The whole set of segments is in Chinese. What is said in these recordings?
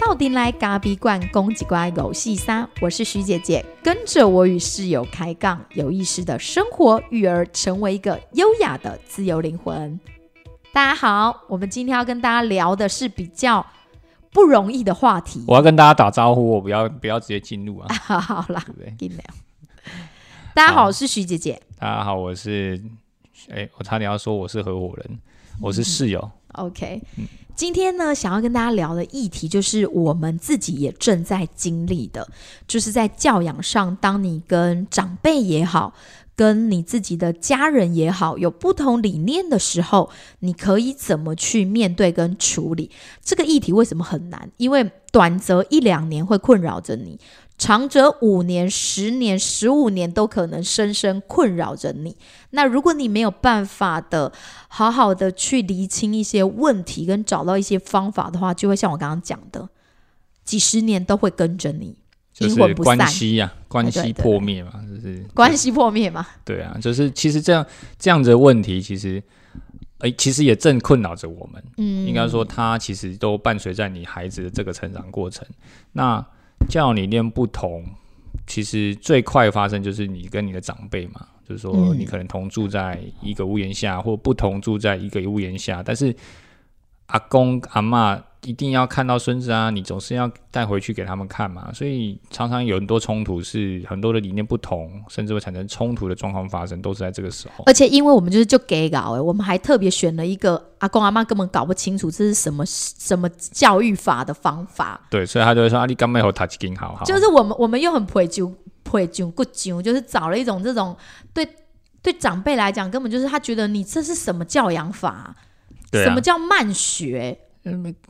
到底来咖比罐公几乖狗细沙，我是徐姐姐，跟着我与室友开杠，有意识的生活育儿，成为一个优雅的自由灵魂。大家好，我们今天要跟大家聊的是比较不容易的话题。我要跟大家打招呼，我不要不要直接进入啊，好 好啦对，不对？大家好，我是徐姐姐。大家好，我是，哎、我差点要说我是合伙人，我是室友。OK，、今天呢，想要跟大家聊的议题就是我们自己也正在经历的，就是在教养上，当你跟长辈也好，跟你自己的家人也好，有不同理念的时候，你可以怎么去面对跟处理这个议题？为什么很难？因为短则一两年会困扰着你。长则五年、十年、十五年都可能深深困扰着你。那如果你没有办法的好好的去厘清一些问题，跟找到一些方法的话，就会像我刚刚讲的，几十年都会跟着你，阴就是关系呀、关系对对对破灭嘛，就是关系破灭嘛。对啊，就是其实这样这样子的问题，其实，哎、其实也正困扰着我们。嗯，应该说，它其实都伴随在你孩子的这个成长过程。那教养理念不同，其实最快发生就是你跟你的长辈嘛，就是说嗯。你可能同住在一个屋檐下，或不同住在一个屋檐下，但是阿公阿嬷一定要看到孙子啊，你总是要带回去给他们看嘛，所以常常有很多冲突，是很多的理念不同，甚至会产生冲突的状况发生，都是在这个时候。而且因为我们就是就给搞哎，我们还特别选了一个阿公阿妈根本搞不清楚这是什么什么教育法的方法，对，所以他就会说：“啊，你刚没有他金好好。”就是我们我们又很陪酒陪酒不酒，就是找了一种这种对对长辈来讲，根本就是他觉得你这是什么教养法，什么，叫慢学？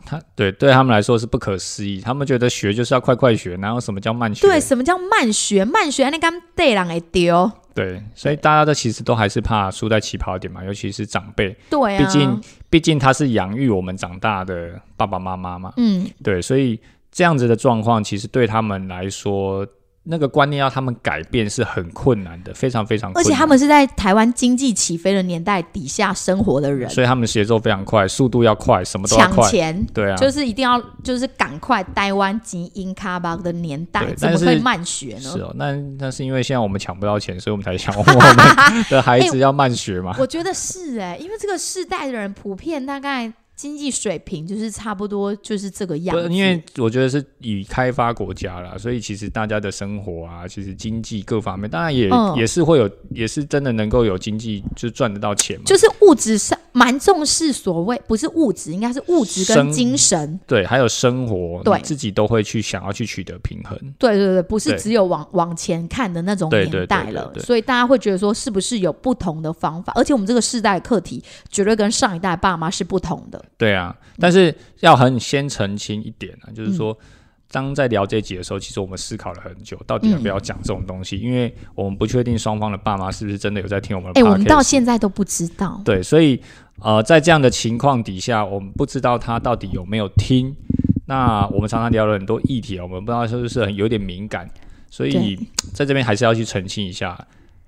他对对他们来说是不可思议，他们觉得学就是要快快学，哪有什么叫慢学？对，什么叫慢学？慢学那刚对人会丢，对，所以大家都其实都还是怕输在起跑点嘛，尤其是长辈，对啊，毕竟毕竟他是养育我们长大的爸爸妈妈嘛，嗯，对，所以这样子的状况，其实对他们来说，那个观念要他们改变是很困难的，非常非常困难，而且他们是在台湾经济起飞的年代底下生活的人，所以他们节奏非常快，速度要快，什么都要抢快，钱。对啊，就是一定要，就是赶快台湾及英卡巴的年代，怎么可以慢学呢？是哦，那那是因为现在我们抢不到钱，所以我们才想我们的孩子要慢学嘛。我觉得是哎、因为这个世代的人普遍大概经济水平就是差不多就是这个样子。因为我觉得是以开发国家啦，所以其实大家的生活啊，其实经济各方面，当然也、嗯也是会有，也是真的能够有经济，就赚得到钱嘛。就是物质上蛮重视所谓不是物质，应该是物质跟精神。对，还有生活，对自己都会去想要去取得平衡。对对对，不是只有往往前看的那种年代了，对对对所以大家会觉得说是不是有不同的方法？而且我们这个世代课题绝对跟上一代爸妈是不同的。对啊，但是要很先澄清一点啊，就是嗯说。当在聊这集的时候，其实我们思考了很久，到底要不要讲这种东西，因为我们不确定双方的爸妈是不是真的有在听我们的哎、podcast。我们到现在都不知道。对，所以呃，在这样的情况底下，我们不知道他到底有没有听。那我们常常聊了很多议题，我们不知道是不是很有点敏感，所以在这边还是要去澄清一下，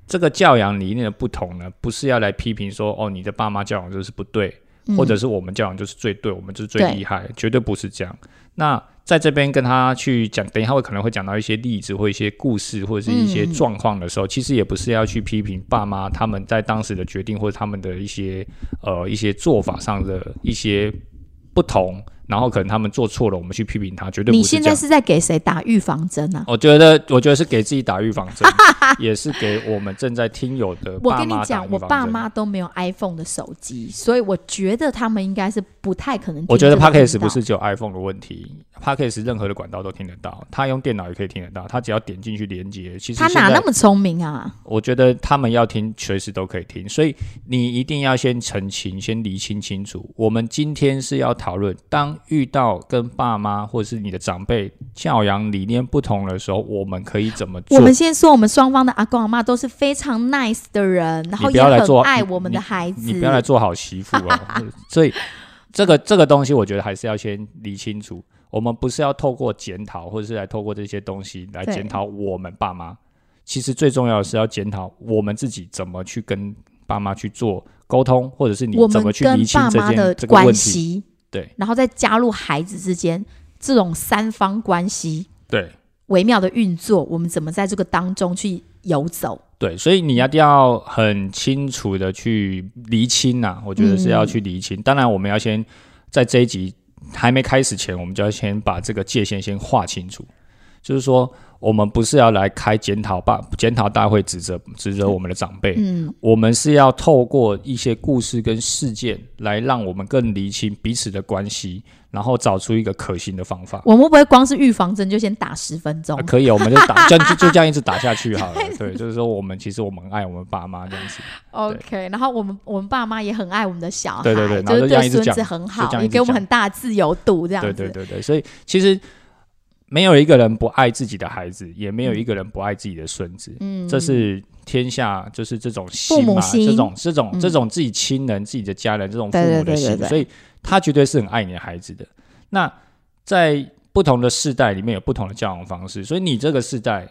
这个教养理念的不同呢，不是要来批评说哦，你的爸妈教养就是不对，嗯或者是我们教养就是最对，我们就是最厉害，绝对不是这样。那在这边跟他去讲，等一下会可能会讲到一些例子或一些故事或者是一些嗯。状况的时候，其实也不是要去批评爸妈他们在当时的决定或者他们的一些呃一些做法上的一些不同，然后可能他们做错了，我们去批评他，绝对不这样。现在是在给谁打预防针啊？我觉得，我觉得是给自己打预防针，也是给我们正在听友的我爸妈打跟你讲，我爸妈都没有 iPhone 的手机，所以我觉得他们应该是不太可能我觉得这个频 Podcast 不是只有 iPhone 的问题，Podcast 任何的管道都听得到，他用电脑也可以听得到，他只要点进去连接，其实他哪那么聪明啊？我觉得他们要听，随时都可以听，所以你一定要先澄清，先厘清清楚。我们今天是要讨论，当遇到跟爸妈或者是你的长辈教养理念不同的时候，我们可以怎么做我？们先说，我们双方的阿公阿妈都是非常 nice 的人，然后不也很要来做爱我们的孩子。你不要来做好媳妇哦。所以这个这个东西，我觉得还是要先理清楚。我们不是要透过检讨，或者是来透过这些东西来检讨我们爸妈。其实最重要的是要检讨我们自己怎么去跟爸妈去做沟通，或者是你怎么去跟厘清这爸妈的件这个问关题？系，对然后再加入孩子之间这种三方关系对微妙的运作，我们怎么在这个当中去游走？对，所以你一定要很清楚的去厘清呐、我觉得是要去厘清。当然，我们要先在这一集还没开始前，我们就要先把这个界限先划清楚。就是说，我们不是要来开检讨大检讨大会，指责指责我们的长辈，嗯，我们是要透过一些故事跟事件来让我们更厘清彼此的关系，然后找出一个可行的方法。我们不会光是预防针就先打十分钟啊、？可以，我们就打，就就就这样一直打下去好了。对，就是说我们其实我们很爱我们爸妈这样子。OK，然后我们我们爸妈也很爱我们的小孩，对对对然后就这样一直对孙子讲很好也给我们很大自由度，这样对子。对对对，所以其实没有一个人不爱自己的孩子，也没有一个人不爱自己的孙子。嗯，这是天下就是这种父心嘛，母心这种这种、嗯这种自己亲人、自己的家人这种父母的心，对对对所以他绝对是很爱你的孩子的。那在不同的世代里面有不同的教养方式，所以你这个世代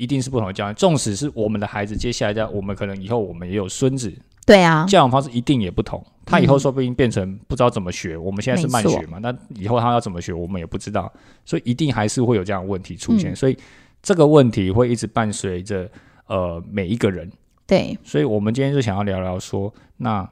一定是不同的教养。纵使是我们的孩子，接下来在我们可能以后我们也有孙子，对啊，教养方式一定也不同。他以后嗯说不定变成不知道怎么学，我们现在是慢学嘛，那以后他要怎么学，我们也不知道，所以一定还是会有这样的问题出现。嗯所以这个问题会一直伴随着呃每一个人。对，所以我们今天就想要聊聊说，那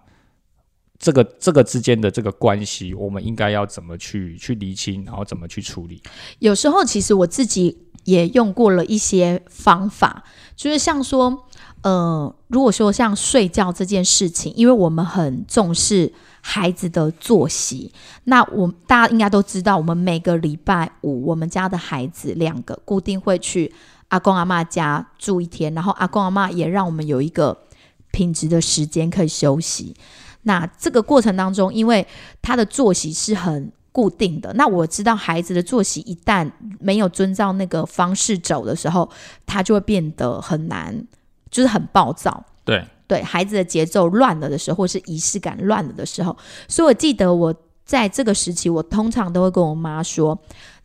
这个这个之间的这个关系，我们应该要怎么去去厘清，然后怎么去处理？有时候其实我自己也用过了一些方法，就是像说，呃，如果说像睡觉这件事情，因为我们很重视孩子的作息，那我大家应该都知道，我们每个礼拜五，我们家的孩子两个固定会去阿公阿嬷家住一天，然后阿公阿嬷也让我们有一个品质的时间可以休息。那这个过程当中，因为他的作息是很固定的，那我知道孩子的作息一旦没有遵照那个方式走的时候，他就会变得很难，就是很暴躁。对。对孩子的节奏乱了的时候，或是仪式感乱了的时候，所以我记得我在这个时期，我通常都会跟我妈说，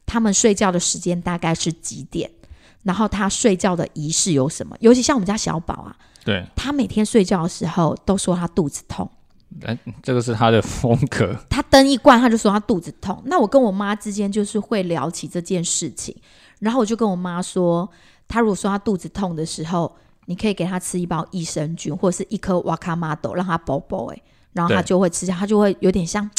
他们睡觉的时间大概是几点，然后他睡觉的仪式有什么，尤其像我们家小宝啊，对，他每天睡觉的时候都说他肚子痛。哎，这个是他的风格。他灯一关，他就说他肚子痛。那我跟我妈之间就是会聊起这件事情，然后我就跟我妈说，他如果说他肚子痛的时候，你可以给他吃一包益生菌或者是一颗瓦卡玛豆，让他饱饱哎，然后他就会吃下，他就会有点像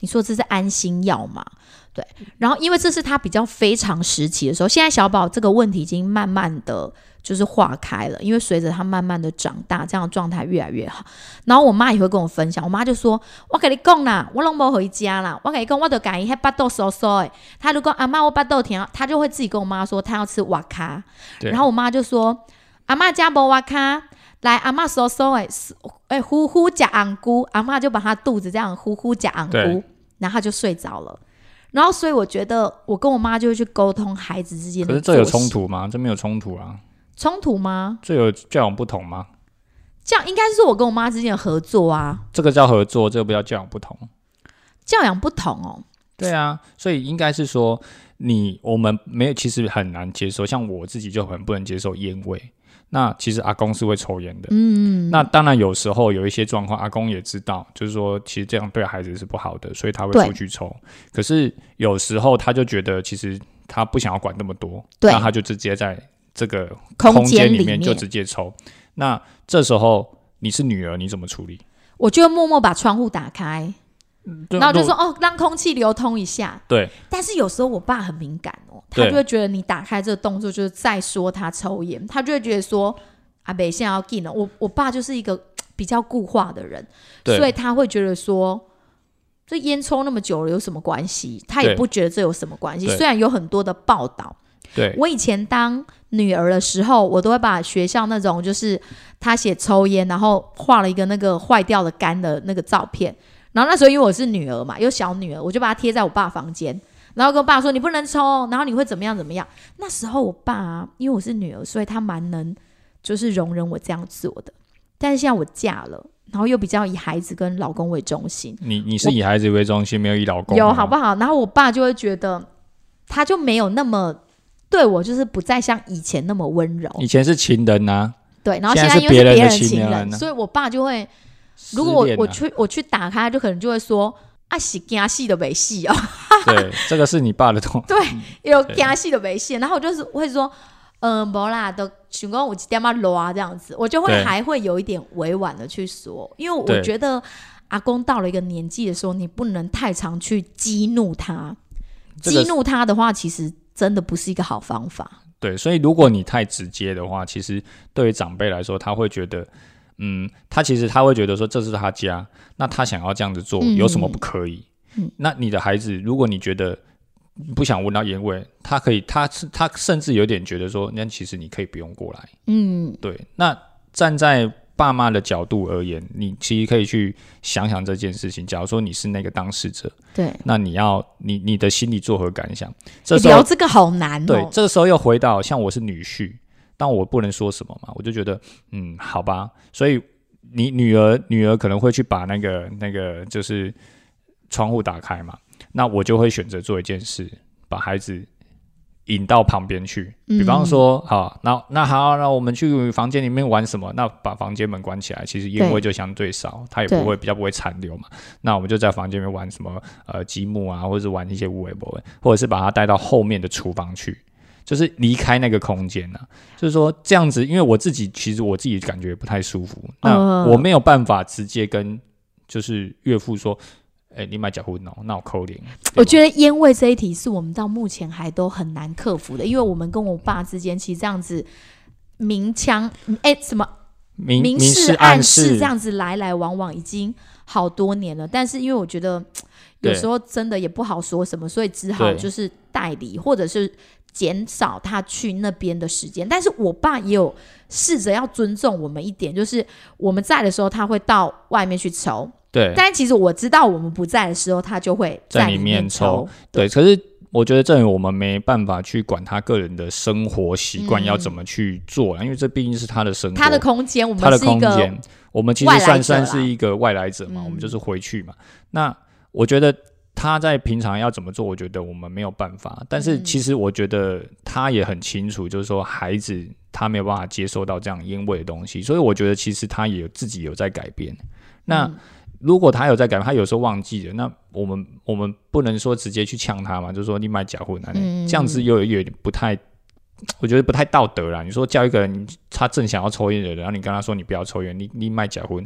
你说这是安心药嘛？对。然后因为这是他比较非常时期的时候，现在小宝这个问题已经慢慢的就是化开了，因为随着他慢慢的长大，这样的状态越来越好。然后我妈也会跟我分享，我妈就说：“我跟你讲啦，我拢无回家啦，我跟你讲，我都改伊迄巴豆收收诶。”她如果阿妈我巴豆甜，她就会自己跟我妈说她要吃瓦卡，然后我妈就说：“阿妈家无瓦卡，来阿妈收收诶，诶呼呼夹昂菇。”阿妈就把她肚子这样呼呼夹昂对菇，然后她就睡着了。然后，所以我觉得我跟我妈就会去沟通孩子之间的可是这有冲突吗？这没有冲突啊，冲突吗？这有教养不同吗？这样应该是我跟我妈之间的合作啊，这个叫合作，这个不叫教养不同。教养不同哦。对啊，所以应该是说你我们没有，其实很难接受。像我自己就很不能接受烟味。那其实阿公是会抽烟的，嗯，那当然有时候有一些状况，阿公也知道，就是说其实这样对孩子是不好的，所以他会出去抽。可是有时候他就觉得其实他不想要管那么多，那他就直接在这个空空间间里里面就直接抽。那这时候你是女儿，你怎么处理？我就会默默把窗户打开，嗯然后就说哦，让空气流通一下。对但是有时候我爸很敏感哦，他就会觉得你打开这个动作就是在说他抽烟，他就会觉得说阿北现在要进了。我我爸就是一个比较固化的人，对所以他会觉得说。这烟抽那么久了有什么关系？他也不觉得这有什么关系。虽然有很多的报道，对我以前当女儿的时候，我都会把学校那种就是他写抽烟，然后画了一个那个坏掉的肝的那个照片。然后那时候因为我是女儿嘛，有小女儿，我就把它贴在我爸房间，然后跟我爸说你不能抽哦，然后你会怎么样怎么样。那时候我爸、啊、因为我是女儿，所以他蛮能就是容忍我这样做的。但是现在我嫁了，然后又比较以孩子跟老公为中心，你你是以孩子为中心，没有以老公有好不好？然后我爸就会觉得，他就没有那么对我，就是不再像以前那么温柔。以前是情人呐、对，然后现现在因为是别人的情情人所以我爸就会，如果我啊我去我去打开，就可能就会说啊，是惊戏的没戏哦，对，这个是你爸的痛。对，有惊戏的没戏，然后我就是会说，嗯，不啦，都想讲我点嘛罗啊这样子，我就会对。还会有一点委婉的去说，因为我对。觉得阿公到了一个年纪的时候，你不能太常去激怒他，激怒他的话，其实真的不是一个好方法。对，所以如果你太直接的话，其实对于长辈来说，他会觉得，嗯，他其实他会觉得说这是他家，那他想要这样子做，嗯有什么不可以？嗯那你的孩子，如果你觉得不想闻到烟味，他可以，他是他甚至有点觉得说，那其实你可以不用过来。嗯，对，那站在爸妈的角度而言，你其实可以去想想这件事情。假如说你是那个当事者，对，那你要你你的心里作何感想？这时候聊这个好难对，哦。这个时候又回到像我是女婿，但我不能说什么嘛，我就觉得嗯，好吧，所以你女儿女儿可能会去把那个那个就是窗户打开嘛，那我就会选择做一件事，把孩子引到旁边去，比方说，好，那那好，那我们去房间里面玩什么？那把房间门关起来，其实烟味就相对少，它也不会比较不会残留嘛。那我们就在房间里面玩什么呃积木啊，或者是玩一些无为不为，或者是把它带到后面的厨房去。就是离开那个空间呐、就是说这样子，因为我自己其实我自己感觉不太舒服，那呃我没有办法直接跟就是岳父说，哎、你买假婚哦，那我扣零。我觉得烟味这一题是我们到目前还都很难克服的，因为我们跟我爸之间其实这样子明枪哎什么明明示示暗示示这样子来来往往已经好多年了，但是因为我觉得有时候真的也不好说什么，所以只好就是代理或者是减少他去那边的时间。但是我爸也有试着要尊重我们一点，就是我们在的时候他会到外面去抽，对但其实我知道我们不在的时候他就会在里面抽抽。对，可是我觉得这我们没办法去管他个人的生活习惯嗯要怎么去做啦因为这毕竟是他的生活，他的空间，我他的们是一个空间，我们其实算算是一个外来者嘛，嗯我们就是回去嘛。那我觉得他在平常要怎么做，我觉得我们没有办法。但是嗯其实我觉得他也很清楚，就是说孩子他没有办法接受到这样烟味的东西，所以我觉得其实他也有自己有在改变。那、嗯如果他有在改，他有时候忘记了，那我们我们不能说直接去呛他嘛，就是说你买假货那，嗯这样子又有有点不太，我觉得不太道德啦。你说叫一个人他正想要抽烟的人，然后你跟他说你不要抽烟，你你买假货，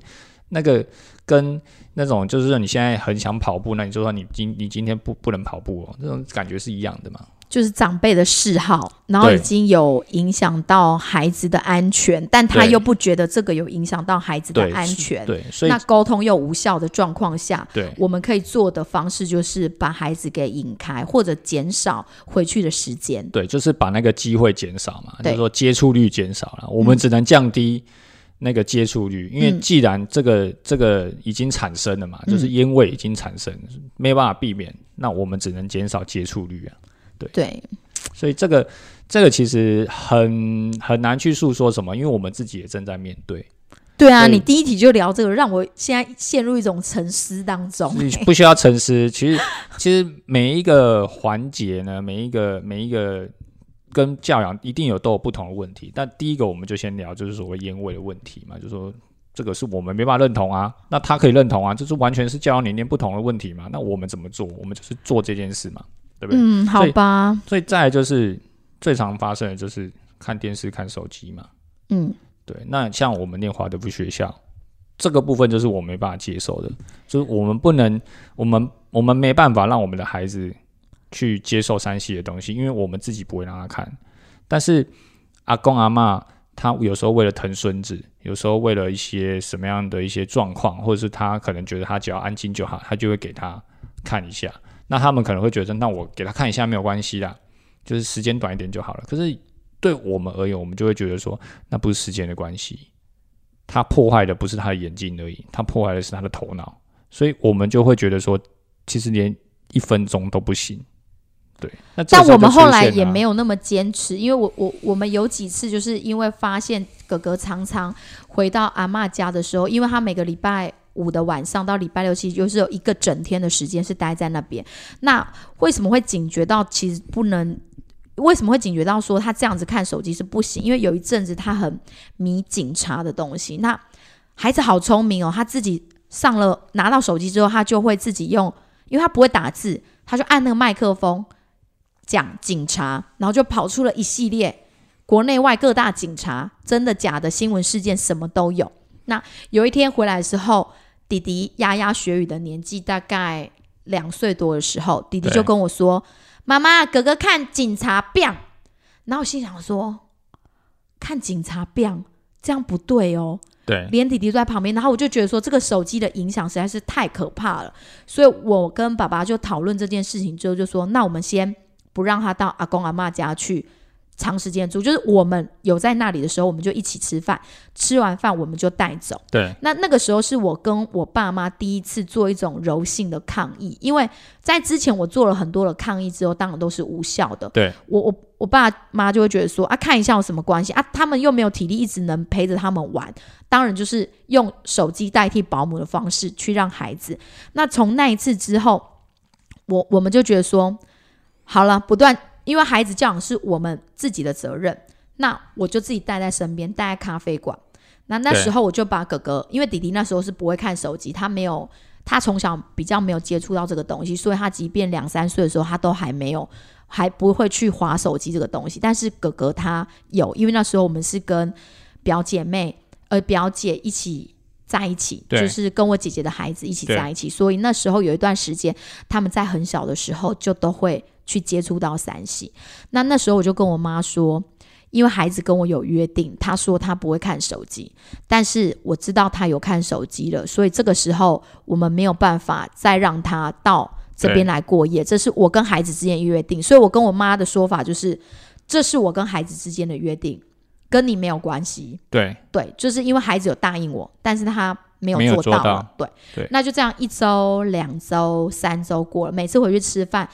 那个跟那种就是说你现在很想跑步，那你就说你今你今天不不能跑步哦，这种感觉是一样的嘛。就是长辈的嗜好，然后已经有影响到孩子的安全，但他又不觉得这个有影响到孩子的安全。对，所以那沟通又无效的状况下，对我们可以做的方式就是把孩子给引开，或者减少回去的时间。对，就是把那个机会减少嘛，就是说接触率减少了，我们只能降低那个接触率，因为嗯既然这个这个已经产生了嘛，嗯就是烟味已经产生，没有办法避免，那我们只能减少接触率啊。对，所以这个这个其实很很难去诉说什么，因为我们自己也正在面对，对啊，你第一题就聊这个，让我现在陷入一种沉思当中。你不需要沉思。其实其实每一个环节呢，每一个每一个跟教养一定有都有不同的问题。但第一个我们就先聊就是所谓烟味的问题嘛，就说这个是我们没办法认同啊，那他可以认同啊，这是完全是教养理念不同的问题嘛。那我们怎么做？我们就是做这件事嘛，对不对？嗯，好吧，所以再来就是最常发生的就是看电视、看手机嘛。嗯，对，那像我们念华德福学校，这个部分就是我没办法接受的，就是我们不能，我们我们没办法让我们的孩子去接受山西的东西，因为我们自己不会让他看。但是阿公阿妈他有时候为了疼孙子，有时候为了一些什么样的一些状况，或者是他可能觉得他只要安静就好，他就会给他看一下。那他们可能会觉得，那我给他看一下没有关系啦，就是时间短一点就好了。可是对我们而言，我们就会觉得说，那不是时间的关系，他破坏的不是他的眼睛而已，他破坏的是他的头脑，所以我们就会觉得说，其实连一分钟都不行。对，那但我们后来也没有那么坚持，因为我我我们有几次就是因为发现哥哥常常回到阿妈家的时候，因为他每个礼拜五的晚上到礼拜六其实就是有一个整天的时间是待在那边。那为什么会警觉到其实不能为什么会警觉到说他这样子看手机是不行？因为有一阵子他很迷警察的东西。那孩子好聪明哦，他自己上了拿到手机之后，他就会自己用，因为他不会打字，他就按那个麦克风讲警察，然后就跑出了一系列国内外各大警察真的假的新闻事件，什么都有。那有一天回来的时候，弟弟牙牙学语的年纪大概两岁多的时候，弟弟就跟我说：“妈妈，哥哥看警察变。”然后我心想说：“看警察变，这样不对哦。”对，连弟弟都在旁边，然后我就觉得说，这个手机的影响实在是太可怕了，所以我跟爸爸就讨论这件事情之后，就说：“那我们先不让他到阿公阿妈家去。”长时间住，就是我们有在那里的时候，我们就一起吃饭，吃完饭我们就带走。对，那那个时候是我跟我爸妈第一次做一种柔性的抗议，因为在之前我做了很多的抗议之后，当然都是无效的。对，我我我爸妈就会觉得说啊，看一下有什么关系啊？他们又没有体力一直能陪着他们玩，当然就是用手机代替保姆的方式去让孩子。那从那一次之后，我我们就觉得说，好了，不断。因为孩子教养是我们自己的责任，那我就自己带在身边，带在咖啡馆。那那时候我就把哥哥，因为弟弟那时候是不会看手机，他没有，他从小比较没有接触到这个东西，所以他即便两三岁的时候，他都还没有，还不会去划手机这个东西。但是哥哥他有，因为那时候我们是跟表姐妹呃表姐一起在一起，就是跟我姐姐的孩子一起在一起，所以那时候有一段时间，他们在很小的时候就都会。去接触到三系，那那时候我就跟我妈说，因为孩子跟我有约定，他说他不会看手机，但是我知道他有看手机了，所以这个时候我们没有办法再让他到这边来过夜，这是我跟孩子之间约定，所以我跟我妈的说法就是，这是我跟孩子之间的约定，跟你没有关系。对对，就是因为孩子有答应我，但是他没有做到，对对，那就这样一周、两周、三周过了，每次回去吃饭。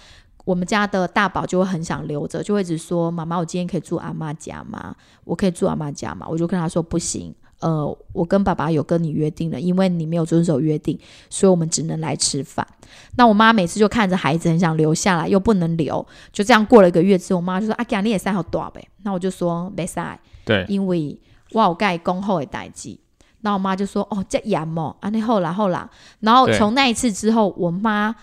我们家的大宝就会很想留着，就会一直说：“妈妈，我今天可以住阿妈家吗？我可以住阿妈家吗？”我就跟他说：“不行，呃，我跟爸爸有跟你约定了，因为你没有遵守约定，所以我们只能来吃饭。”那我妈每次就看着孩子很想留下来，又不能留，就这样过了一个月之后，我妈就说：“啊，今你也塞好多呗。”那我就说：“没塞。”对，因为我有盖恭候的代际。那我妈就说：“哦，这严哦，啊，你后来后来。”然后从那一次之后，我妈。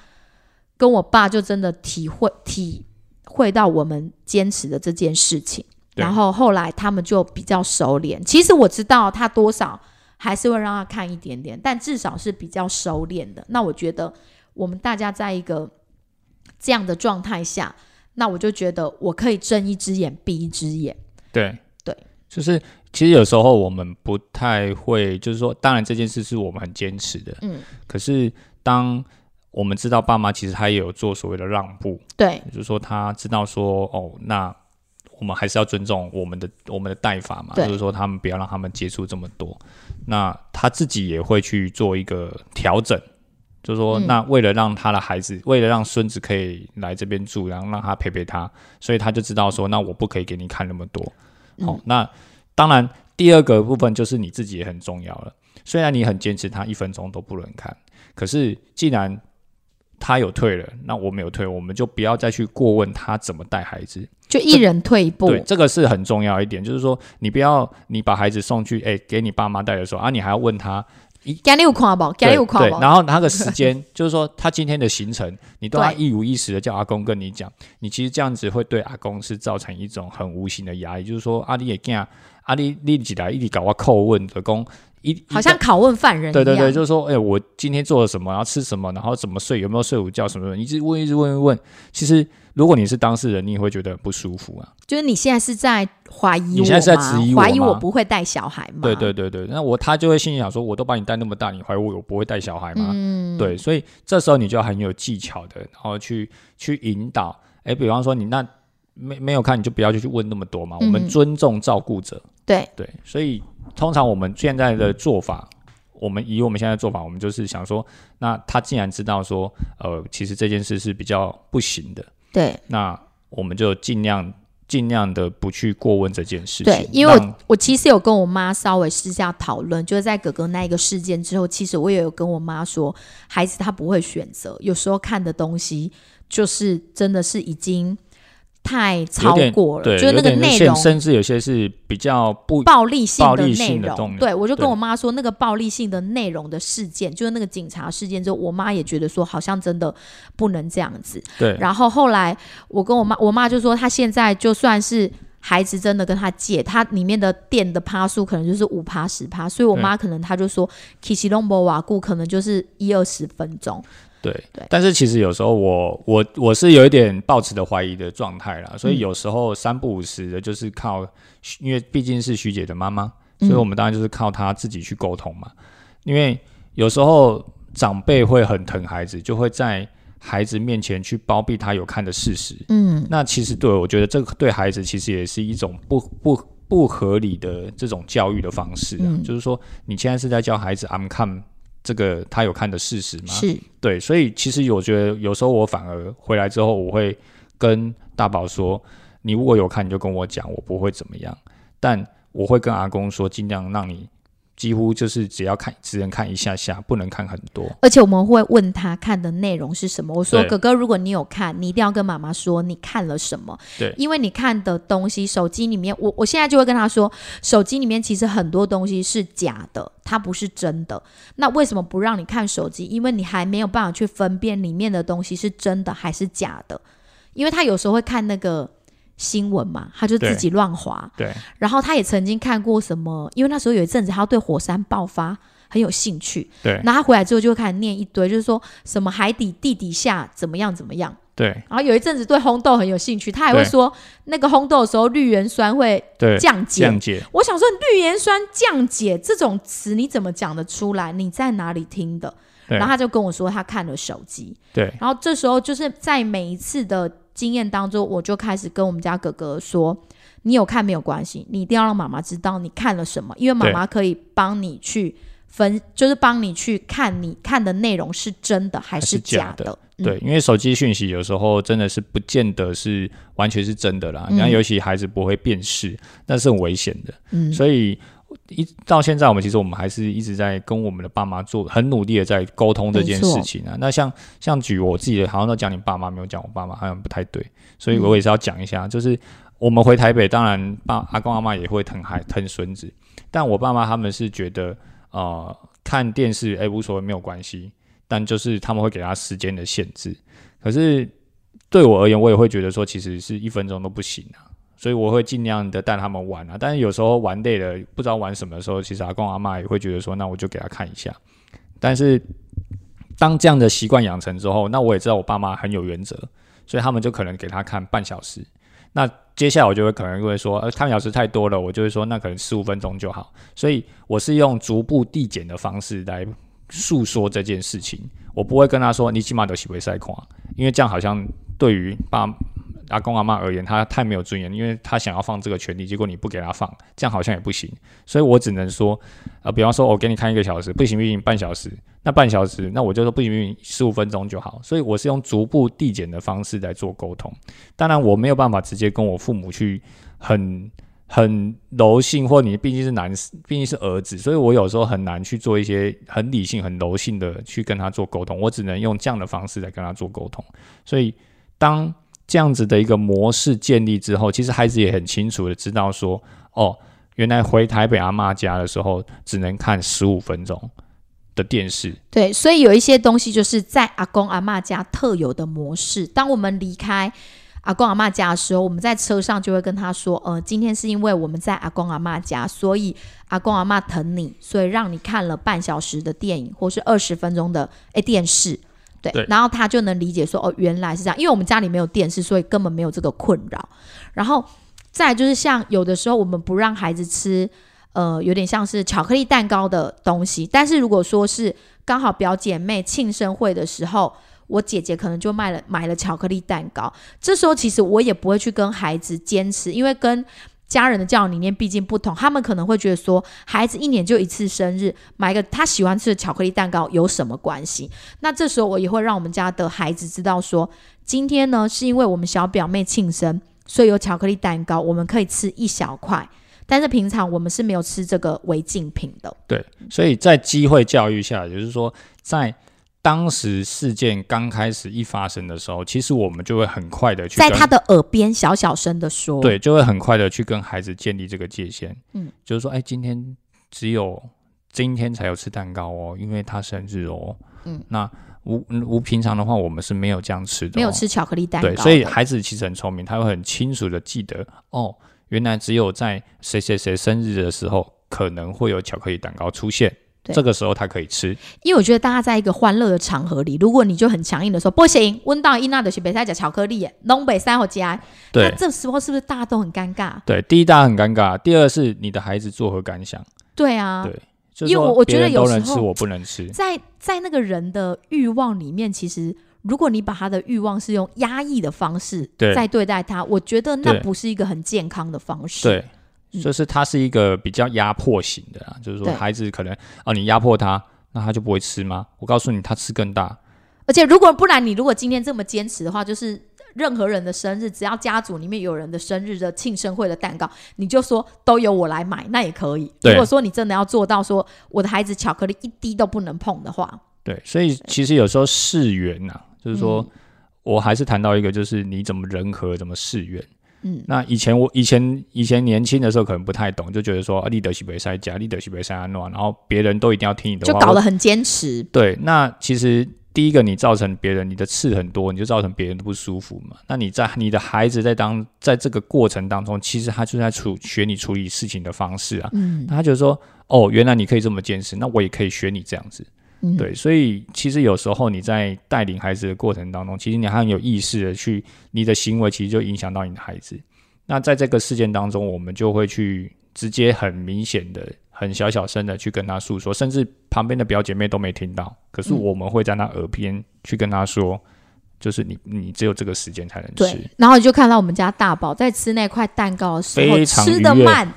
跟我爸就真的体会体会到我们坚持的这件事情，然后后来他们就比较收敛。其实我知道他多少还是会让他看一点点，但至少是比较收敛的。那我觉得我们大家在一个这样的状态下，那我就觉得我可以睁一只眼闭一只眼。对对，就是其实有时候我们不太会，就是说，当然这件事是我们很坚持的，嗯，可是当。我们知道爸妈其实他也有做所谓的让步，对，就是说他知道说哦，那我们还是要尊重我们的我们的代法嘛，就是说他们不要让他们接触这么多。那他自己也会去做一个调整，就是说那为了让他的孩子，为了让孙子可以来这边住，然后让他陪陪他，所以他就知道说，那我不可以给你看那么多。好，那当然第二个部分就是你自己也很重要了。虽然你很坚持他一分钟都不能看，可是既然他有退了，那我没有退，我们就不要再去过问他怎么带孩子，就一人退一步。对，这个是很重要一点，就是说你不要你把孩子送去，哎，给你爸妈带的时候啊，你还要问他，家里有看不？今天有看不？然后那个时间，就是说他今天的行程，你都要一五一十的叫阿公跟你讲，你其实这样子会对阿公是造成一种很无形的压力，就是说阿里也惊，阿里立起来一直搞我叩问的公。一好像拷问犯人，对对对，就是说，哎，我今天做了什么，然后吃什么，然后怎么睡，有没有睡午觉，什么的，一直问，一直问，一问。其实，如果你是当事人，你也会觉得不舒服啊。就是你现在是在怀疑，你现在是在质疑我怀疑我不会带小孩吗？对对对对，那我他就会心里想说，我都把你带那么大，你怀疑我我不会带小孩吗？嗯，对，所以这时候你就要很有技巧的，然后去去引导。哎，比方说你那没没有看，你就不要去问那么多嘛。我们尊重照顾者，对对，所以通常我们现在的做法。我们以我们现在做法，我们就是想说，那他既然知道说，呃，其实这件事是比较不行的，对，那我们就尽量尽量的不去过问这件事情。对，因为我我其实有跟我妈稍微私下讨论，就是在哥哥那一个事件之后，其实我也有跟我妈说，孩子他不会选择，有时候看的东西就是真的是已经太超过了，就是那个内容甚至有些是比较不暴力性的内容，对我就跟我妈说，那个暴力性的内容的事件，就是那个警察事件之后，我妈也觉得说，好像真的不能这样子。对。然后后来我跟我妈，我妈就说，她现在就算是孩子真的跟她借，她里面的电的趴数可能就是五趴十趴，所以我妈可能她就说 k i s i l o m b o 瓦固可能就是一二十分钟。对对。但是其实有时候我我我是有一点抱持的怀疑的状态啦，所以有时候三不五时的，就是靠，因为毕竟是徐姐的妈妈，所以我们当然就是靠她自己去沟通嘛。因为有时候长辈会很疼孩子，就会在孩子面前去包庇他有看的事实。嗯，那其实对我觉得这个对孩子其实也是一种不不不合理的这种教育的方式啊，嗯。就是说你现在是在教孩子 I'm 看这个他有看的事实吗？是对，所以其实我觉得有时候我反而回来之后，我会跟大宝说，你如果有看你就跟我讲，我不会怎么样，但我会跟阿公说，尽量让你几乎就是只要看只能看一下下，不能看很多。而且我们会问他看的内容是什么。我说：“哥哥，如果你有看，你一定要跟妈妈说你看了什么。对因为你看的东西，手机里面，我我现在就会跟他说，手机里面其实很多东西是假的，它不是真的。那为什么不让你看手机？因为你还没有办法去分辨里面的东西是真的还是假的。因为他有时候会看那个新闻嘛，他就自己乱滑。对然后他也曾经看过什么，因为那时候有一阵子他对火山爆发很有兴趣。对然后他回来之后就会开始念一堆，就是说什么海底地底下怎么样怎么样。对然后有一阵子对烘豆很有兴趣，他还会说那个烘豆的时候绿原酸会对，降解。降解，我想说绿原酸降解这种词你怎么讲得出来？你在哪里听的？对然后他就跟我说他看了手机，对然后这时候就是在每一次的经验当中，我就开始跟我们家哥哥说：“你有看没有关系，你一定要让妈妈知道你看了什么，因为妈妈可以帮你去分，就是帮你去看你看的内容是真的还还是假假的。嗯。对，因为手机讯息有时候真的是不见得是完全是真的啦，嗯。然后尤其孩子不会辨识，那是很危险的。嗯，所以一到现在，我们其实我们还是一直在跟我们的爸妈做很努力的在沟通这件事情啊。那像像举我自己的，好像都讲你爸妈，没有讲我爸妈，好像不太对，所以我也是要讲一下，就是我们回台北，当然爸阿公阿妈也会疼孩疼孙子，但我爸妈他们是觉得呃看电视哎、无所谓没有关系，但就是他们会给他时间的限制，可是。对我而言，我也会觉得说，其实是一分钟都不行啊。所以我会尽量的带他们玩啊，但是有时候玩累了，不知道玩什么的时候，其实阿公阿妈也会觉得说，那我就给他看一下。但是当这样的习惯养成之后，那我也知道我爸妈很有原则，所以他们就可能给他看半小时。那接下来我就会可能会说，呃，半小时太多了，我就会说，那可能十五分钟就好。所以我是用逐步递减的方式来诉说这件事情，我不会跟他说，你起码都洗会赛况，因为这样好像对于爸阿公阿妈而言，他太没有尊严，因为他想要放这个权利，结果你不给他放，这样好像也不行。所以我只能说，呃，比方说我给你看一个小时，不行不行，半小时，那半小时，那我就说不行不行，十五分钟就好。所以我是用逐步递减的方式来做沟通。当然，我没有办法直接跟我父母去很很柔性，或你毕竟是男，毕竟是儿子，所以我有时候很难去做一些很理性、很柔性的去跟他做沟通。我只能用这样的方式来跟他做沟通。所以当这样子的一个模式建立之后，其实孩子也很清楚的知道说，哦，原来回台北阿妈家的时候只能看十五分钟的电视，对，所以有一些东西就是在阿公阿妈家特有的模式。当我们离开阿公阿妈家的时候，我们在车上就会跟他说：“呃，今天是因为我们在阿公阿妈家，所以阿公阿妈疼你，所以让你看了半小时的电影或是二十分钟的诶电视。”对，对然后他就能理解说：“哦，原来是这样。”因为我们家里没有电视，所以根本没有这个困扰。然后再就是像有的时候我们不让孩子吃。呃，有点像是巧克力蛋糕的东西，但是如果说是刚好表姐妹庆生会的时候，我姐姐可能就卖了买了巧克力蛋糕，这时候其实我也不会去跟孩子坚持，因为跟家人的教育理念毕竟不同，他们可能会觉得说，孩子一年就一次生日，买个他喜欢吃的巧克力蛋糕有什么关系？那这时候我也会让我们家的孩子知道说，今天呢是因为我们小表妹庆生，所以有巧克力蛋糕，我们可以吃一小块。但是平常我们是没有吃这个违禁品的。对，所以在机会教育下，也就是说，在当时事件刚开始一发生的时候，其实我们就会很快的去在他的耳边小小声的说，对，就会很快的去跟孩子建立这个界限。嗯，就是说，哎，今天只有今天才有吃蛋糕哦，因为他生日哦。嗯，那无无平常的话，我们是没有这样吃的、哦，没有吃巧克力蛋糕对，所以孩子其实很聪明，他会很清楚的记得哦，原来只有在谁谁谁生日的时候，可能会有巧克力蛋糕出现，对这个时候他可以吃。因为我觉得大家在一个欢乐的场合里，如果你就很强硬的说不行，温到伊娜的是北塞加巧克力耶，东北三或加，那对这时候是不是大家都很尴尬？对，第一大家很尴尬，第二是你的孩子作何感想？对啊，对就是因为我我觉得有时候能吃，我不能吃。在在那个人的欲望里面，其实如果你把他的欲望是用压抑的方式对在对待他，我觉得那不是一个很健康的方式。对，嗯就是它是一个比较压迫型的啦，就是说孩子可能啊，你压迫他，那他就不会吃吗？我告诉你，他吃更大。而且如果不然，你如果今天这么坚持的话，就是任何人的生日，只要家族里面有人的生日的庆生会的蛋糕，你就说都由我来买，那也可以。如果说你真的要做到说我的孩子巧克力一滴都不能碰的话，对，所以其实有时候事缘呐，就是说、嗯我还是谈到一个，就是你怎么人和，怎么事缘。嗯，那以前我以前以前年轻的时候可能不太懂，就觉得说啊，立德西北塞加，立德西北塞安诺，然后别人都一定要听你的话，就搞得很坚持。对。那其实第一个你造成别人你的刺很多，你就造成别人的不舒服嘛。那你在你的孩子在当在这个过程当中，其实他就在处学你处理事情的方式啊。嗯那他觉得说，哦，原来你可以这么坚持，那我也可以学你这样子。嗯，对，所以其实有时候你在带领孩子的过程当中，其实你还很有意识的去，你的行为其实就影响到你的孩子。那在这个事件当中，我们就会去直接很明显的、很小小声的去跟他诉说，甚至旁边的表姐妹都没听到，可是嗯。我们会在他耳边去跟他说，就是你你只有这个时间才能吃，，然后你就看到我们家大宝在吃那块蛋糕的时候，非常吃的慢，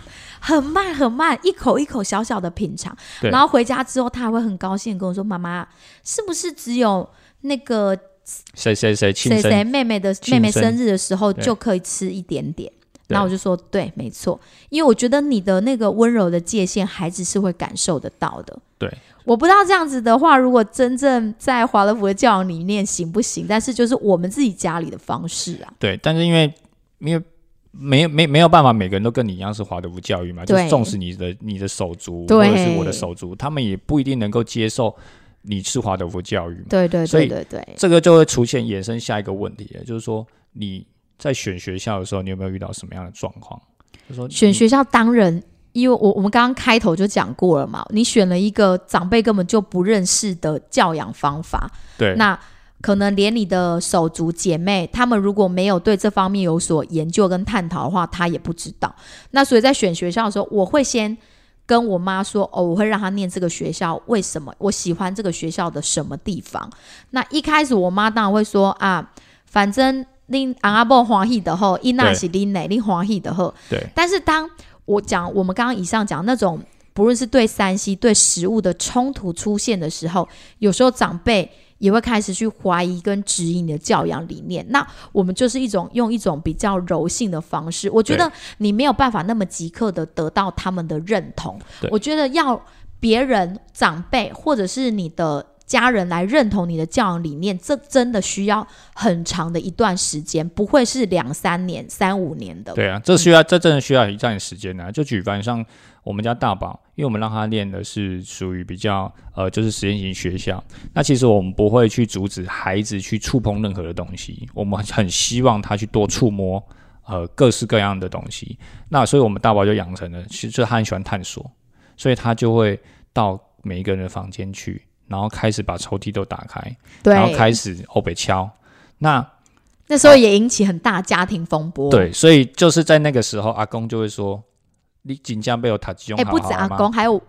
很慢很慢，一口一口小小的品尝。然后回家之后，他还会很高兴跟我说：“妈妈，是不是只有那个谁谁谁谁谁，妹妹的妹妹生日的时候就可以吃一点点？”对然后我就说：“对，没错，因为我觉得你的那个温柔的界限，孩子是会感受得到的。”对，我不知道这样子的话，如果真正在华德福的教养理念行不行？但是就是我们自己家里的方式啊，对，但是因为因为没有没没有办法，每个人都跟你一样是华德福教育嘛，就是重视你的你的手足或者是我的手足，他们也不一定能够接受你是华德福教育嘛，对对所以对对对。这个就会出现衍生下一个问题，就是说你在选学校的时候，你有没有遇到什么样的状况？就说选学校当然，因为我我们刚刚开头就讲过了嘛，你选了一个长辈根本就不认识的教养方法，对那可能连你的手足姐妹，他们如果没有对这方面有所研究跟探讨的话，他也不知道。那所以在选学校的时候，我会先。跟我妈说哦，我会让她念这个学校，为什么？我喜欢这个学校的什么地方？那一开始我妈当然会说啊，反正恁昂阿伯欢喜的后，伊那是恁哪恁欢喜的后，对但是当我讲我们刚刚以上讲那种，不论是对山西对食物的冲突出现的时候，有时候长辈也会开始去怀疑跟质疑你的教养理念。那我们就是一种用一种比较柔性的方式，我觉得你没有办法那么即刻的得到他们的认同。我觉得要别人长辈或者是你的。家人来认同你的教养理念，这真的需要很长的一段时间，不会是两三年、三五年的。对啊，这需要这真的需要一段时间呢、就举凡像我们家大宝，因为我们让他练的是属于比较呃，就是实验型学校。那其实我们不会去阻止孩子去触碰任何的东西，我们很希望他去多触摸呃各式各样的东西。那所以我们大宝就养成了，其实他很喜欢探索，所以他就会到每一个人的房间去，然后开始把抽屉都打开，然后开始欧北敲。那那时候也引起很大家庭风波。，对，所以就是在那个时候，阿公就会说：“你紧张被我塔吉用哎，好不止阿吗公，还有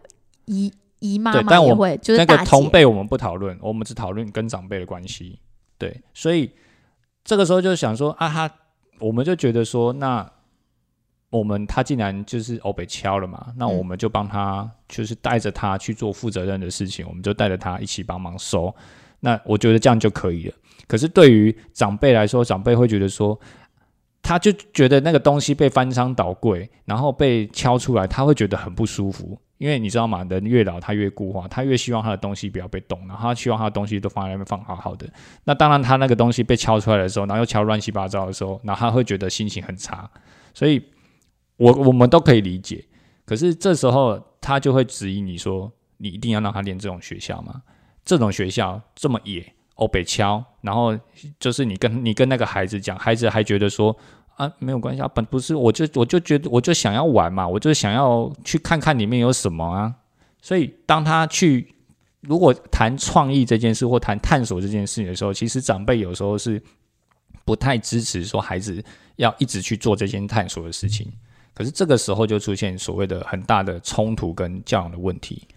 姨姨妈对，但我妈也会，就是那个。同辈我们不讨论，我们只讨论跟长辈的关系。对，所以这个时候就想说啊，哈我们就觉得说，那我们他竟然就是欧北敲了嘛，那嗯我们就帮他，就是带着他去做负责任的事情，我们就带着他一起帮忙收。那我觉得这样就可以了。可是对于长辈来说，长辈会觉得说，他就觉得那个东西被翻箱倒柜，然后被敲出来，他会觉得很不舒服。因为你知道吗？人越老，他越固化，他越希望他的东西不要被动，然后他希望他的东西都放在那边放好好的。那当然，他那个东西被敲出来的时候，然后又敲乱七八糟的时候，然后他会觉得心情很差。所以，我我们都可以理解。可是这时候他就会质疑你说：“你一定要让他练这种学校吗？这种学校这么野，哦被敲，然后就是你跟你跟那个孩子讲，孩子还觉得说。”啊，没有关系啊，本不是，我就我就觉得，我就想要玩嘛，我就想要去看看里面有什么啊。所以当他去如果谈创意这件事或谈探索这件事情的时候，其实长辈有时候是不太支持说孩子要一直去做这件探索的事情。可是这个时候就出现所谓的很大的冲突跟教养的问题。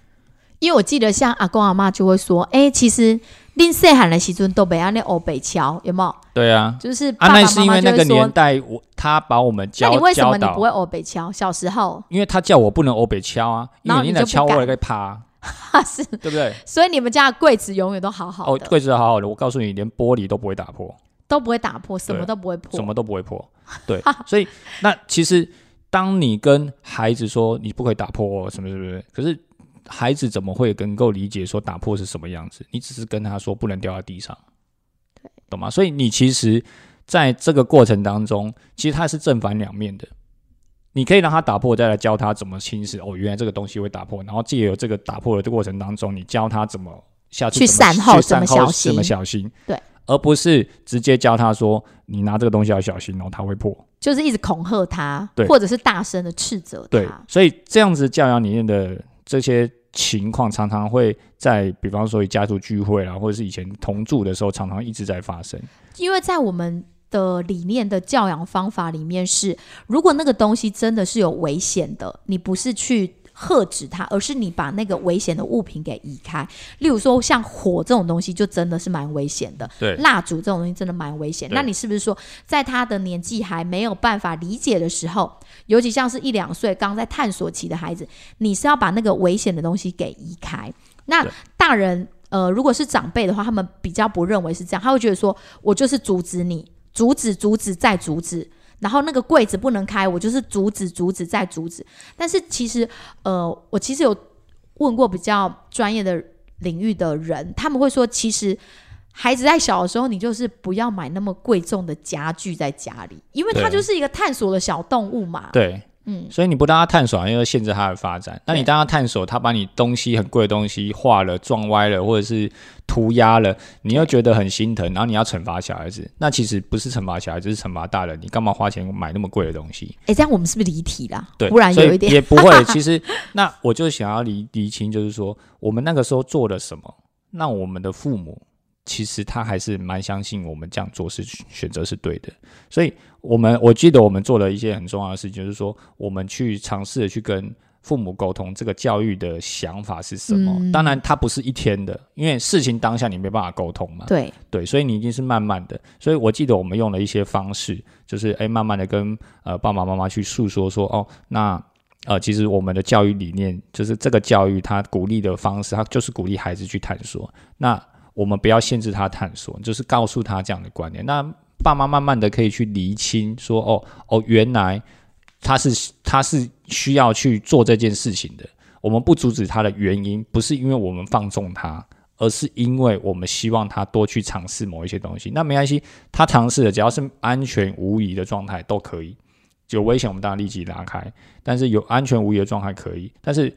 因为我记得像阿公阿妈就会说，哎，其实。林岁喊的时阵都被安那欧北桥有没有？对啊，就是啊，那是因为那个年代，我他把我们教那你为什么你不会欧北敲？小时候，因为他叫我不能欧北敲啊，因为你在敲我也会怕，是，对不对？所以你们家的柜子永远都好好的，柜子好好的。我告诉你，连玻璃都不会打破，都不会打破，什么都不会破，什么都不会破。对，所以那其实当你跟孩子说你不可以打破什么什么，可是。孩子怎么会能够理解说打破是什么样子？你只是跟他说不能掉在地上，懂吗？所以你其实在这个过程当中，其实它是正反两面的。你可以让他打破，再来教他怎么侵蚀。哦，原来这个东西会打破，然后借由这个打破的过程当中，你教他怎么下去善后，怎么小心，怎么小心。对，而不是直接教他说你拿这个东西要小心哦，他会破。就是一直恐吓他，对，或者是大声的斥责他。对，所以这样子教养里面的。这些情况常常会在，比方说家族聚会啊，或者是以前同住的时候，常常一直在发生。因为在我们的理念的教养方法里面是，如果那个东西真的是有危险的，你不是去。喝止它，而是你把那个危险的物品给移开。例如说，像火这种东西，就真的是蛮危险的。对，蜡烛这种东西真的蛮危险。那你是不是说，在他的年纪还没有办法理解的时候，尤其像是一两岁刚在探索期的孩子，你是要把那个危险的东西给移开？那大人，呃，如果是长辈的话，他们比较不认为是这样，他会觉得说，我就是阻止你，阻止，阻止，再阻止。然后那个柜子不能开，我就是阻止、阻止再阻止。但是其实，呃，我其实有问过比较专业的领域的人，他们会说，其实孩子在小的时候，你就是不要买那么贵重的家具在家里，因为它就是一个探索的小动物嘛。对。嗯，所以你不让他探索，因为限制他的发展。那你当他探索，他把你东西很贵的东西画了、撞歪了，或者是涂鸦了，你又觉得很心疼，然后你要惩罚小孩子。那其实不是惩罚小孩子，是惩罚大人。你干嘛花钱买那么贵的东西？哎，这样我们是不是离题了？对，不然有一点也不会。其实，那我就想要理理清，就是说我们那个时候做了什么？那我们的父母。其实他还是蛮相信我们这样做是选择是对的，所以我们我记得我们做了一些很重要的事情，就是说我们去尝试的去跟父母沟通这个教育的想法是什么。当然，它不是一天的，因为事情当下你没办法沟通嘛。对对，所以你一定是慢慢的。所以我记得我们用了一些方式，就是诶，慢慢的跟呃爸爸妈妈去诉说说哦，那呃其实我们的教育理念就是这个教育，它鼓励的方式，它就是鼓励孩子去探索。那我们不要限制他探索，就是告诉他这样的观念。那爸妈慢慢的可以去厘清，说哦哦，原来他是他是需要去做这件事情的。我们不阻止他的原因，不是因为我们放纵他，而是因为我们希望他多去尝试某一些东西。那没关系，他尝试的只要是安全无疑的状态都可以。有危险我们当然立即拉开，但是有安全无疑的状态可以，但是。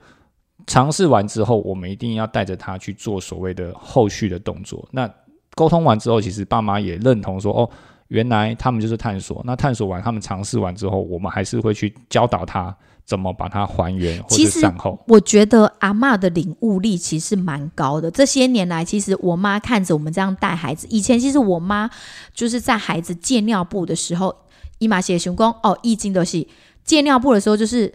尝试完之后，我们一定要带着他去做所谓的后续的动作。那沟通完之后，其实爸妈也认同说：“哦，原来他们就是探索。那探索完，他们尝试完之后，我们还是会去教导他怎么把它还原或者善后。”我觉得阿妈的领悟力其实蛮高的。这些年来，其实我妈看着我们这样带孩子，以前其实我妈就是在孩子借尿布的时候，姨妈写熊公哦，易经都是借尿布的时候就是。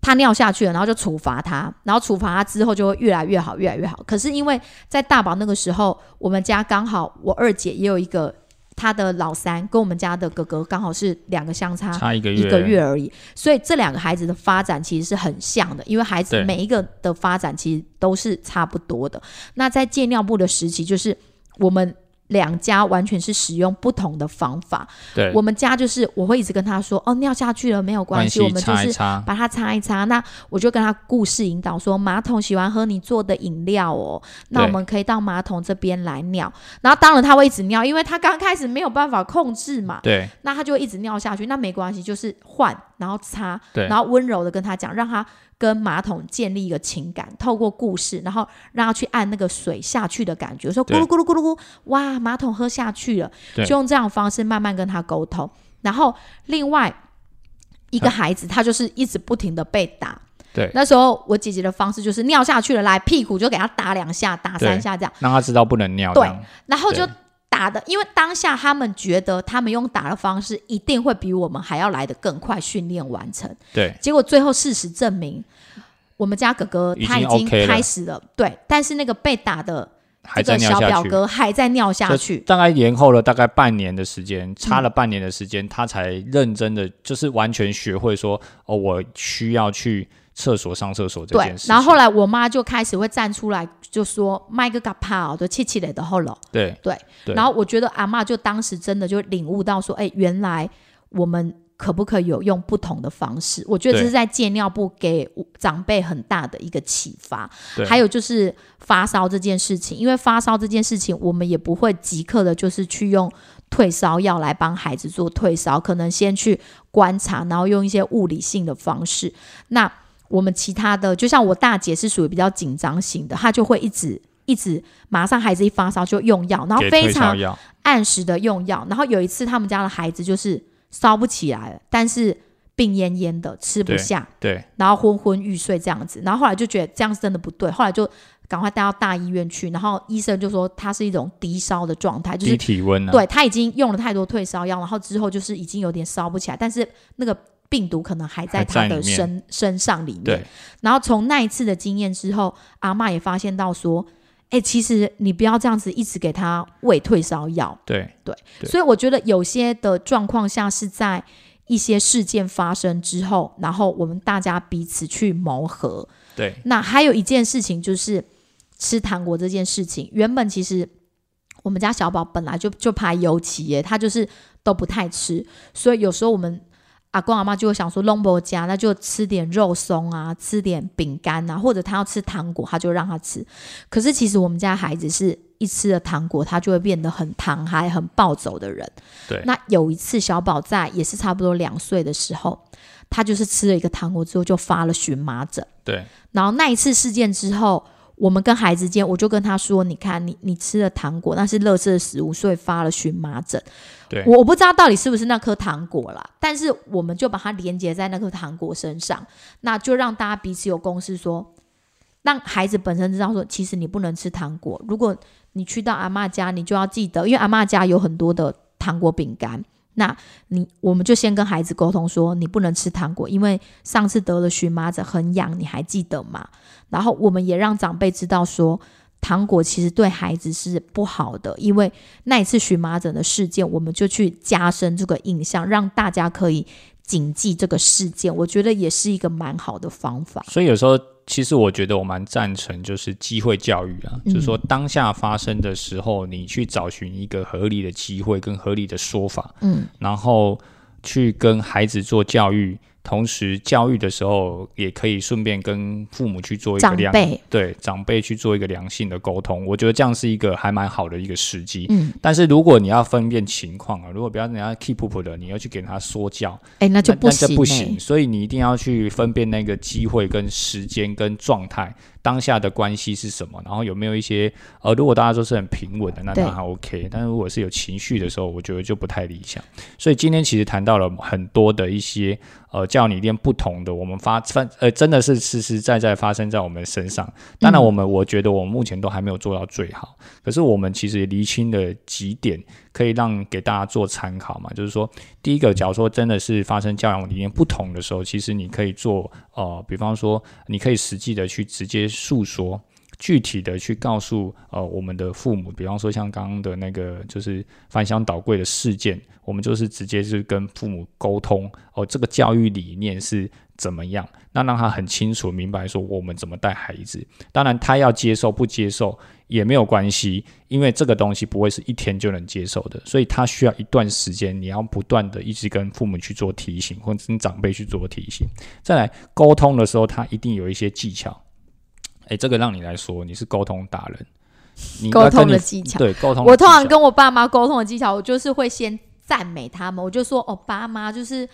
他尿下去了，然后就处罚他，然后处罚他之后就会越来越好，越来越好。可是因为在大宝那个时候，我们家刚好我二姐也有一个她的老三，跟我们家的哥哥刚好是两个相差差一个月一个月而已，所以这两个孩子的发展其实是很像的，因为孩子每一个的发展其实都是差不多的。那在借尿布的时期，就是我们两家完全是使用不同的方法。对，我们家就是我会一直跟他说，哦，尿下去了没有关系，我们就是擦一擦，把它擦一擦。那我就跟他故事引导说，马桶喜欢喝你做的饮料哦，那我们可以到马桶这边来尿。然后当然他会一直尿，因为他刚开始没有办法控制嘛，对那他就会一直尿下去。那没关系，就是换，然后擦，然后温柔的跟他讲，让他跟马桶建立一个情感，透过故事，然后让他去按那个水下去的感觉，说咕对噜咕噜咕噜咕，哇，马桶喝下去了，就用这样的方式慢慢跟他沟通。然后另外一个孩子，他就是一直不停的被打。对，那时候我姐姐的方式就是尿下去了，来屁股就给他打两下，打三下这样，让他知道不能尿。对然后就对打的，因为当下他们觉得他们用打的方式一定会比我们还要来得更快训练完成，对。结果最后事实证明，我们家哥哥他已经开始了，对，但是那个被打的还这个小在尿下去。表哥还在尿下就去，大概延后了大概半年的时间，差了半年的时间，他才认真的就是完全学会说，哦，我需要去厕所上厕所这件事，情。然后后来我妈就开始会站出来，就说麦个嘎帕的气气的的后了。对对，然后我觉得阿嬷就当时真的就领悟到说，哎，原来我们可不可以有用不同的方式？我觉得这是在戒尿布给长辈很大的一个启发。对还有就是发烧这件事情，因为发烧这件事情，我们也不会即刻的，就是去用退烧药来帮孩子做退烧，可能先去观察，然后用一些物理性的方式。那我们其他的，就像我大姐是属于比较紧张型的，她就会一直一直马上孩子一发烧就用药，然后非常按时的用药。然后有一次他们家的孩子就是烧不起来了，但是病恹恹的，吃不下，对然后昏昏欲睡这样子。然后后来就觉得这样是真的不对，后来就赶快带到大医院去，然后医生就说他是一种低烧的状态，就低是体温啊，对他已经用了太多退烧药，然后之后就是已经有点烧不起来，但是那个病毒可能还在他的身身上里面。对然后从那一次的经验之后，阿妈也发现到说，哎、其实你不要这样子一直给他喂退烧药。对对所以我觉得有些的状况下是在一些事件发生之后，然后我们大家彼此去磨合。对那还有一件事情就是吃糖果这件事情，原本其实我们家小宝本来就就怕油漆耶，他就是都不太吃，所以有时候我们阿公阿妈就会想说，龙伯家那就吃点肉松啊，吃点饼干啊，或者他要吃糖果，他就让他吃。可是其实我们家孩子是一吃了糖果，他就会变得很糖嗨、很暴走的人。对那有一次小宝在也是差不多两岁的时候，他就是吃了一个糖果之后就发了荨麻疹。对然后那一次事件之后，我们跟孩子间，我就跟他说：“你看，你你吃了糖果，那是垃圾食物，所以发了荨麻疹。对我我不知道到底是不是那颗糖果啦，但是我们就把它连接在那颗糖果身上，那就让大家彼此有共识说，让孩子本身知道说，其实你不能吃糖果。如果你去到阿嬷家，你就要记得，因为阿嬷家有很多的糖果饼干。那你我们就先跟孩子沟通说，你不能吃糖果，因为上次得了荨麻疹很痒，你还记得吗？然后我们也让长辈知道说，糖果其实对孩子是不好的，因为那一次荨麻疹的事件，我们就去加深这个印象，让大家可以谨记这个事件。我觉得也是一个蛮好的方法。所以有时候其实我觉得我蛮赞成就是机会教育啊，嗯就是说当下发生的时候，你去找寻一个合理的机会跟合理的说法，嗯，然后去跟孩子做教育。同时，教育的时候也可以顺便跟父母去做一个良对长辈去做一个良性的沟通，我觉得这样是一个还蛮好的一个时机。嗯，但是如果你要分辨情况啊，如果不要人家 keep up 的，你要去给他说教，哎，那就那那不行、欸，不行。所以你一定要去分辨那个机会、跟时间、跟状态，当下的关系是什么，然后有没有一些呃，如果大家都是很平稳的，那对当然 OK。但是如果是有情绪的时候，我觉得就不太理想。所以今天其实谈到了很多的一些呃教你练不同的，我们发发呃真的是实实在在发生在我们身上。当然，我们、我觉得我们目前都还没有做到最好，可是我们其实也厘清了几点，可以让给大家做参考嘛。就是说，第一个，假如说真的是发生教养理念不同的时候，其实你可以做呃，比方说，你可以实际的去直接诉说。具体的去告诉呃我们的父母，比方说像刚刚的那个就是翻箱倒柜的事件，我们就是直接是跟父母沟通哦，这个教育理念是怎么样，那让他很清楚明白说我们怎么带孩子。当然他要接受不接受也没有关系，因为这个东西不会是一天就能接受的，所以他需要一段时间，你要不断的一直跟父母去做提醒，或者跟长辈去做提醒。再来沟通的时候，他一定有一些技巧。诶，这个让你来说，你是沟通达人，你沟通的技巧。对沟通我通常跟我爸妈沟通的技巧，我就是会先赞美他们，我就说哦，爸妈就是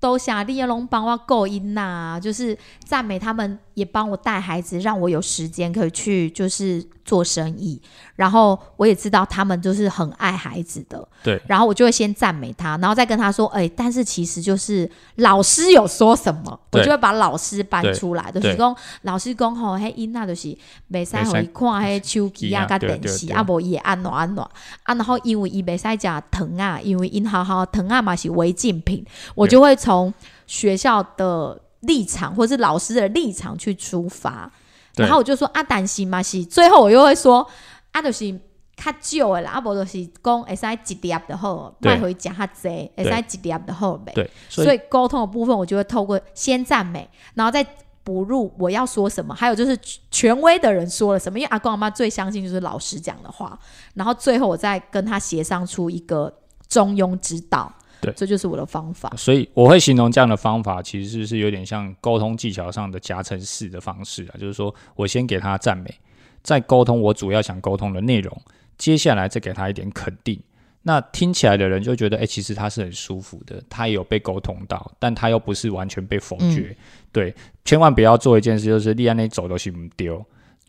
都想利用帮我够音呐，就是赞美他们，也帮我带孩子，让我有时间可以去就是做生意。然后我也知道他们就是很爱孩子的，对。然后我就会先赞美他，然后再跟他说，哎、但是其实就是老师有说什么，我就会把老师搬出来，就是对讲老师讲吼，迄囡仔就是袂使互伊看迄手机啊、甲电视，啊无伊会安怎安怎。啊，然后因为伊袂使食糖啊，因为因好好糖啊嘛是违禁品，我就会从学校的立场或是老师的立场去出发，对然后我就说啊，但是嘛是，最后我又会说啊，就是。较少的啦，啊无就是讲会使一粒的好，对卖回食较济，会使一粒的好呗。对，所以所以沟通的部分，我就会透过先赞美，然后再补入我要说什么，还有就是权威的人说了什么。因为阿公阿妈最相信就是老师讲的话，然后最后我再跟他协商出一个中庸之道。对这就是我的方法。所以我会形容这样的方法，其实是有点像沟通技巧上的夹层式的方式啊，就是说我先给他赞美，再沟通我主要想沟通的内容，接下来再给他一点肯定。那听起来的人就觉得，哎、其实他是很舒服的，他也有被沟通到，但他又不是完全被否决。对，千万不要做一件事，就是立安那走都行不丢，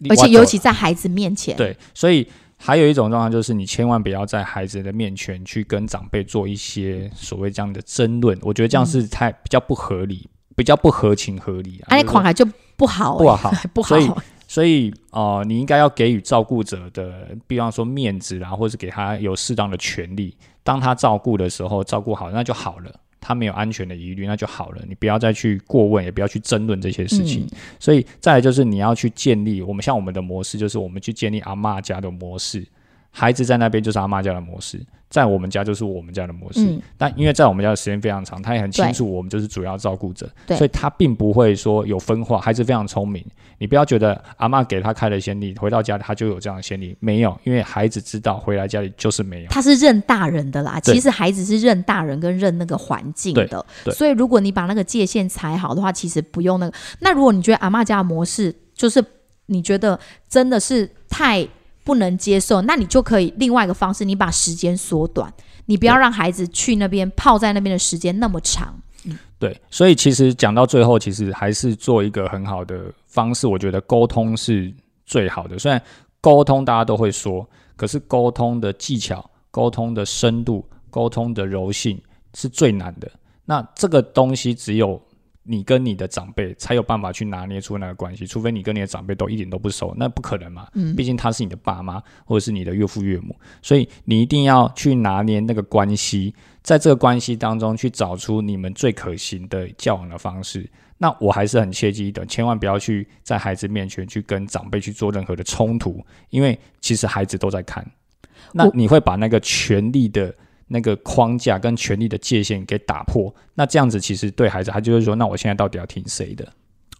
而且尤其在孩子面前，对，所以还有一种状况就是，你千万不要在孩子的面前去跟长辈做一些所谓这样的争论，我觉得这样是太比较不合理，比较不合情合理啊。啊，你就是款还就不好、欸，不好 不好所。以所以呃，你应该要给予照顾者的，比方说面子啦，或是给他有适当的权利。当他照顾的时候，照顾好那就好了。他没有安全的疑虑，那就好了。你不要再去过问，也不要去争论这些事情。嗯所以再来就是你要去建立我们像我们的模式，就是我们去建立阿妈家的模式。孩子在那边就是阿妈家的模式，在我们家就是我们家的模式。嗯但因为在我们家的时间非常长，他也很清楚我们就是主要照顾者，所以他并不会说有分化。孩子非常聪明，你不要觉得阿妈给他开了先例，回到家他就有这样的先例，没有，因为孩子知道回来家里就是没有。他是认大人的啦，其实孩子是认大人跟认那个环境的，对所以如果你把那个界限踩好的话，其实不用那个。那如果你觉得阿妈家的模式就是你觉得真的是太不能接受，那你就可以另外一个方式，你把时间缩短，你不要让孩子去那边泡在那边的时间那么长。对，所以其实讲到最后，其实还是做一个很好的方式。我觉得沟通是最好的。虽然沟通大家都会说，可是沟通的技巧、沟通的深度、沟通的柔性是最难的。那这个东西只有你跟你的长辈才有办法去拿捏出那个关系，除非你跟你的长辈都一点都不熟，那不可能嘛。嗯毕竟他是你的爸妈或者是你的岳父岳母，所以你一定要去拿捏那个关系，在这个关系当中去找出你们最可行的教养的方式。那我还是很切记的，千万不要去在孩子面前去跟长辈去做任何的冲突，因为其实孩子都在看。那你会把那个权力的那个框架跟权力的界限给打破，那这样子其实对孩子，他就会说，那我现在到底要听谁的？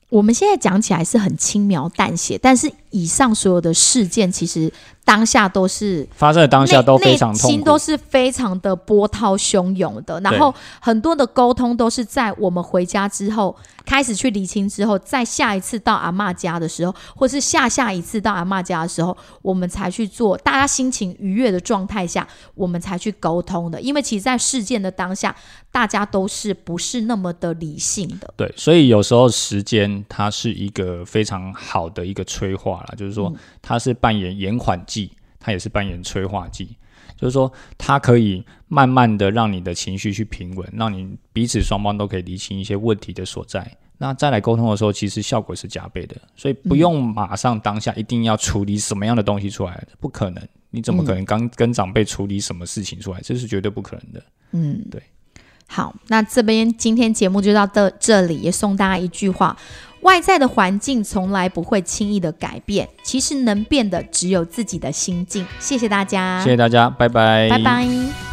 我们现在讲起来是很轻描淡写，但是以上所有的事件，其实当下都是发生的当下都非常痛心都。是非常的波涛汹涌的。然后很多的沟通都是在我们回家之后开始去理清之后，在下一次到阿妈家的时候，或是下下一次到阿妈家的时候，我们才去做，大家心情愉悦的状态下，我们才去沟通的。因为其实，在事件的当下，大家都是不是那么的理性的。对，所以有时候时间它是一个非常好的一个催化啦，就是说它是扮演延缓剂，它也是扮演催化剂。就是说，它可以慢慢的让你的情绪去平稳，让你彼此双方都可以理清一些问题的所在。那再来沟通的时候，其实效果是加倍的，所以不用马上当下一定要处理什么样的东西出来，不可能。你怎么可能刚跟长辈处理什么事情出来？这是绝对不可能的。嗯，对。好，那这边今天节目就到这这里，也送大家一句话：外在的环境从来不会轻易的改变，其实能变的只有自己的心境。谢谢大家，谢谢大家，拜拜，拜拜。